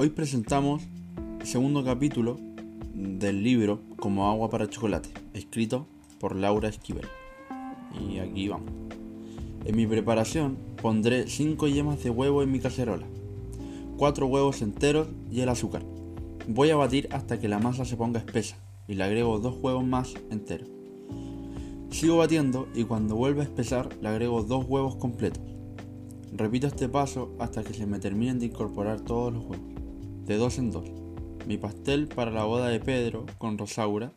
Hoy presentamos el segundo capítulo del libro Como agua para chocolate, escrito por Laura Esquivel. Y aquí vamos. En mi preparación pondré 5 yemas de huevo en mi cacerola, 4 huevos enteros y el azúcar. Voy a batir hasta que la masa se ponga espesa y le agrego 2 huevos más enteros. Sigo batiendo y cuando vuelva a espesar le agrego 2 huevos completos. Repito este paso hasta que se me terminen de incorporar todos los huevos, de dos en dos. Mi pastel para la boda de Pedro con Rosaura.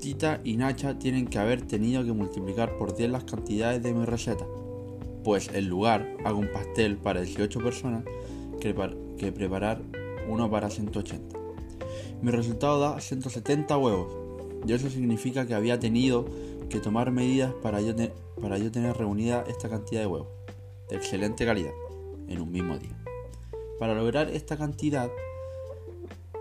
Tita y Nacha tienen que haber tenido que multiplicar por 10 las cantidades de mi receta, pues en lugar hago un pastel para 18 personas que, que preparar uno para 180. Mi resultado da 170 huevos, y eso significa que había tenido que tomar medidas para yo, para yo tener reunida esta cantidad de huevos de excelente calidad en un mismo día. Para lograr esta cantidad,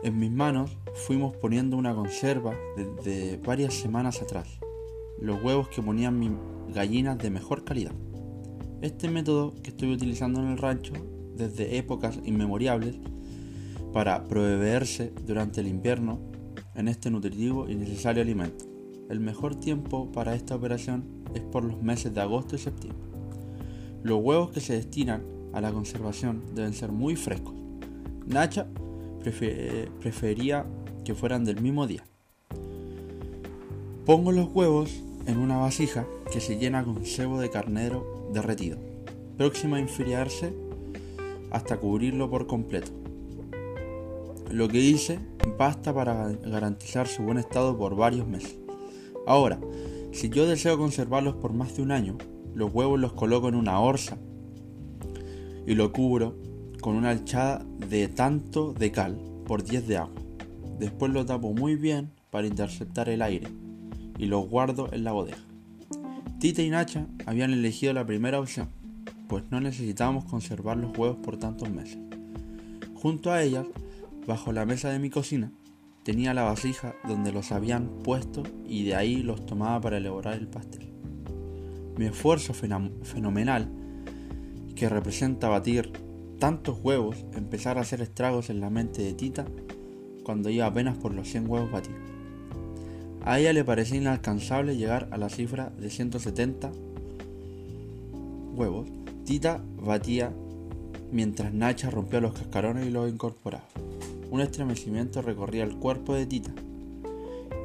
en mis manos fuimos poniendo una conserva desde varias semanas atrás, los huevos que ponían mis gallinas de mejor calidad. Este método que estoy utilizando en el rancho desde épocas inmemoriales para proveerse durante el invierno en este nutritivo y necesario alimento. El mejor tiempo para esta operación es por los meses de agosto y septiembre. Los huevos que se destinan a la conservación deben ser muy frescos. Nacha prefería que fueran del mismo día. Pongo los huevos en una vasija que se llena con cebo de carnero derretido, próxima a enfriarse hasta cubrirlo por completo. Lo que hice basta para garantizar su buen estado por varios meses. Ahora, si yo deseo conservarlos por más de un año, los huevos los coloco en una orza y lo cubro con una alchada de tanto de cal por 10 de agua. Después lo tapo muy bien para interceptar el aire y los guardo en la bodega. Tita y Nacha habían elegido la primera opción, pues no necesitábamos conservar los huevos por tantos meses. Junto a ellas, bajo la mesa de mi cocina, tenía la vasija donde los habían puesto y de ahí los tomaba para elaborar el pastel. Mi esfuerzo fenomenal, que representa batir tantos huevos, empezar a hacer estragos en la mente de Tita cuando iba apenas por los 100 huevos batidos. A ella le parecía inalcanzable llegar a la cifra de 170 huevos. Tita batía mientras Nacha rompía los cascarones y los incorporaba. Un estremecimiento recorría el cuerpo de Tita.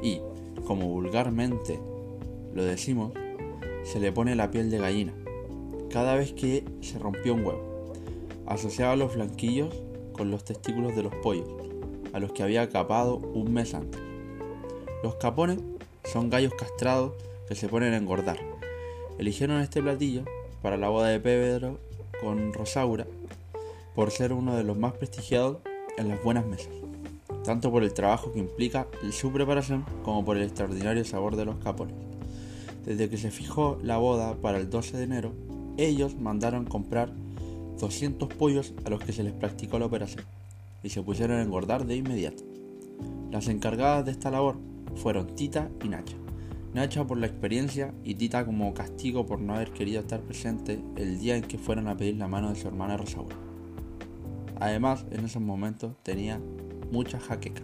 Y, como vulgarmente lo decimos, se le pone la piel de gallina cada vez que se rompió un huevo. Asociaba los flanquillos con los testículos de los pollos, a los que había capado un mes antes. Los capones son gallos castrados que se ponen a engordar. Eligieron este platillo para la boda de Pedro con Rosaura por ser uno de los más prestigiados en las buenas mesas, tanto por el trabajo que implica su preparación como por el extraordinario sabor de los capones. Desde que se fijó la boda para el 12 de enero, ellos mandaron comprar 200 pollos a los que se les practicó la operación y se pusieron a engordar de inmediato. Las encargadas de esta labor fueron Tita y Nacha. Nacha por la experiencia y Tita como castigo por no haber querido estar presente el día en que fueron a pedir la mano de su hermana Rosaura. Además, en esos momentos tenía mucha jaqueca.